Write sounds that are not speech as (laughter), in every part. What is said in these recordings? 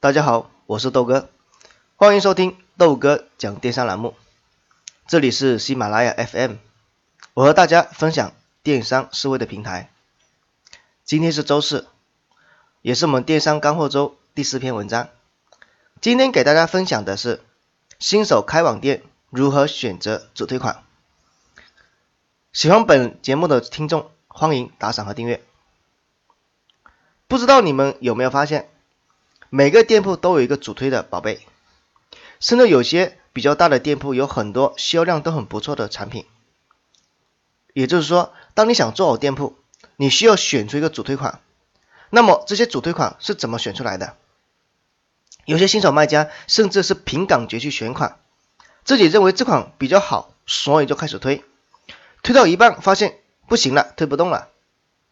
大家好，我是豆哥，欢迎收听豆哥讲电商栏目。这里是喜马拉雅 FM，我和大家分享电商思维的平台。今天是周四，也是我们电商干货周第四篇文章。今天给大家分享的是新手开网店如何选择主推款。喜欢本节目的听众，欢迎打赏和订阅。不知道你们有没有发现？每个店铺都有一个主推的宝贝，甚至有些比较大的店铺有很多销量都很不错的产品。也就是说，当你想做好店铺，你需要选出一个主推款。那么这些主推款是怎么选出来的？有些新手卖家甚至是凭感觉去选款，自己认为这款比较好，所以就开始推，推到一半发现不行了，推不动了。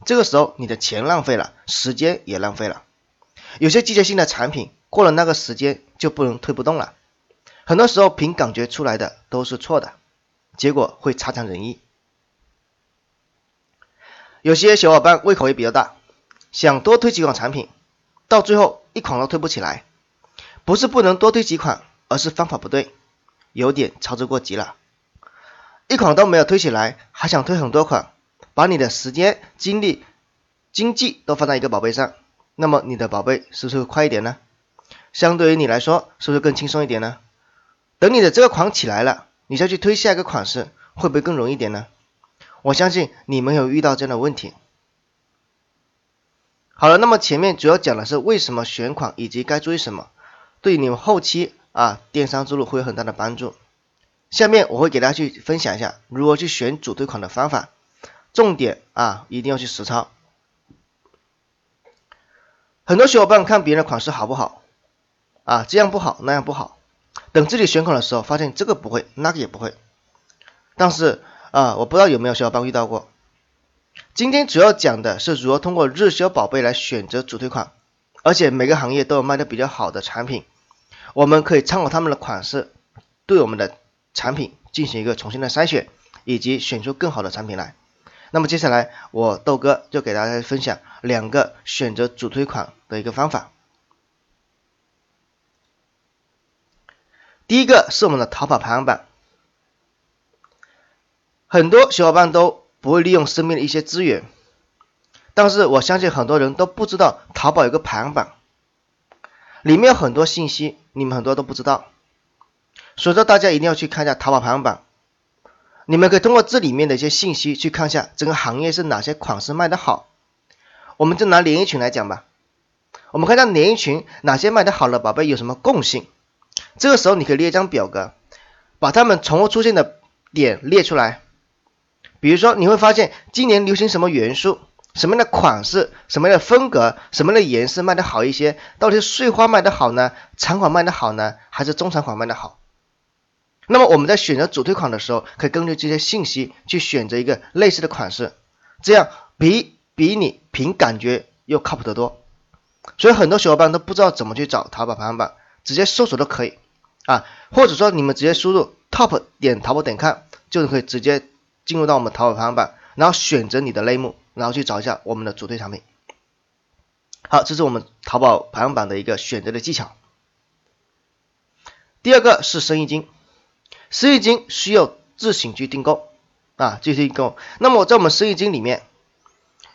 这个时候你的钱浪费了，时间也浪费了。有些季节性的产品过了那个时间就不能推不动了，很多时候凭感觉出来的都是错的，结果会差强人意。有些小伙伴胃口也比较大，想多推几款产品，到最后一款都推不起来，不是不能多推几款，而是方法不对，有点操之过急了。一款都没有推起来，还想推很多款，把你的时间、精力、经济都放在一个宝贝上。那么你的宝贝是不是会快一点呢？相对于你来说，是不是更轻松一点呢？等你的这个款起来了，你再去推下一个款式，会不会更容易一点呢？我相信你没有遇到这样的问题。好了，那么前面主要讲的是为什么选款以及该注意什么，对你们后期啊电商之路会有很大的帮助。下面我会给大家去分享一下如何去选主推款的方法，重点啊一定要去实操。很多小伙伴看别人的款式好不好啊？这样不好，那样不好。等自己选款的时候，发现这个不会，那个也不会。但是啊，我不知道有没有小伙伴遇到过。今天主要讲的是如何通过热销宝贝来选择主推款，而且每个行业都有卖的比较好的产品，我们可以参考他们的款式，对我们的产品进行一个重新的筛选，以及选出更好的产品来。那么接下来，我豆哥就给大家分享两个选择主推款的一个方法。第一个是我们的淘宝排行榜，很多小伙伴都不会利用身边的一些资源，但是我相信很多人都不知道淘宝有个排行榜，里面有很多信息，你们很多都不知道，所以说大家一定要去看一下淘宝排行榜。你们可以通过这里面的一些信息去看一下整个行业是哪些款式卖的好。我们就拿连衣裙来讲吧，我们看一下连衣裙哪些卖的好的宝贝有什么共性。这个时候你可以列一张表格，把它们重复出现的点列出来。比如说你会发现今年流行什么元素、什么样的款式、什么样的风格、什么样的颜色卖的好一些？到底是碎花卖的好呢，长款卖的好呢，还是中长款卖的好？那么我们在选择主推款的时候，可以根据这些信息去选择一个类似的款式，这样比比你凭感觉又靠谱得多。所以很多小伙伴都不知道怎么去找淘宝排行榜，直接搜索都可以啊，或者说你们直接输入 top 点淘宝点 com 就可以直接进入到我们淘宝排行榜，然后选择你的类目，然后去找一下我们的主推产品。好，这是我们淘宝排行榜的一个选择的技巧。第二个是生意经。生意经需要自行去订购啊，自行订购。那么在我们生意经里面，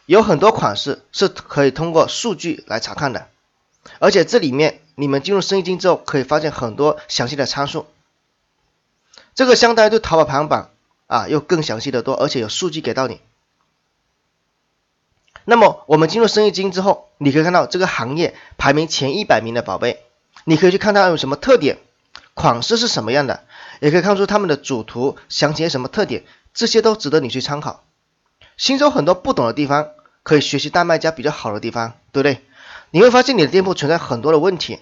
有很多款式是可以通过数据来查看的，而且这里面你们进入生意经之后，可以发现很多详细的参数。这个相当于对淘宝排行榜啊，又更详细的多，而且有数据给到你。那么我们进入生意经之后，你可以看到这个行业排名前一百名的宝贝，你可以去看它有什么特点，款式是什么样的。也可以看出他们的主图详情什么特点，这些都值得你去参考。新手很多不懂的地方，可以学习大卖家比较好的地方，对不对？你会发现你的店铺存在很多的问题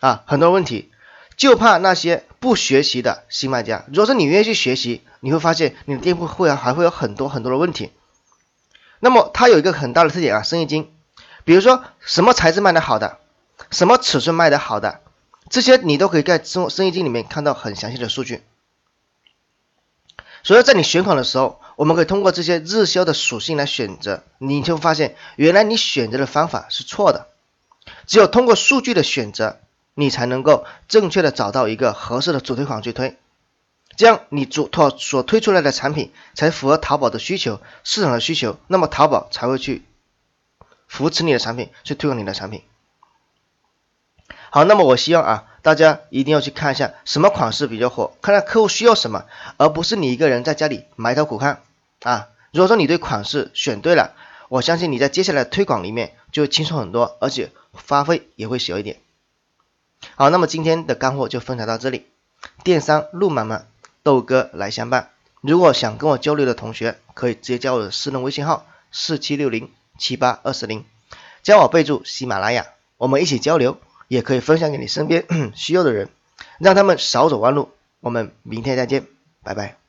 啊，很多问题，就怕那些不学习的新卖家。如果说你愿意去学习，你会发现你的店铺会还会有很多很多的问题。那么它有一个很大的特点啊，生意经，比如说什么材质卖的好的，什么尺寸卖的好的。这些你都可以在生生意经里面看到很详细的数据，所以在你选款的时候，我们可以通过这些日销的属性来选择，你就发现原来你选择的方法是错的。只有通过数据的选择，你才能够正确的找到一个合适的主推款去推，这样你主推所推出来的产品才符合淘宝的需求、市场的需求，那么淘宝才会去扶持你的产品，去推广你的产品。好，那么我希望啊，大家一定要去看一下什么款式比较火，看看客户需要什么，而不是你一个人在家里埋头苦看啊。如果说你对款式选对了，我相信你在接下来推广里面就轻松很多，而且花费也会小一点。好，那么今天的干货就分享到这里。电商路漫漫，豆哥来相伴。如果想跟我交流的同学，可以直接加我的私人微信号四七六零七八二四零，加我备注喜马拉雅，我们一起交流。也可以分享给你身边 (clears throat) 需要的人，让他们少走弯路。我们明天再见，拜拜。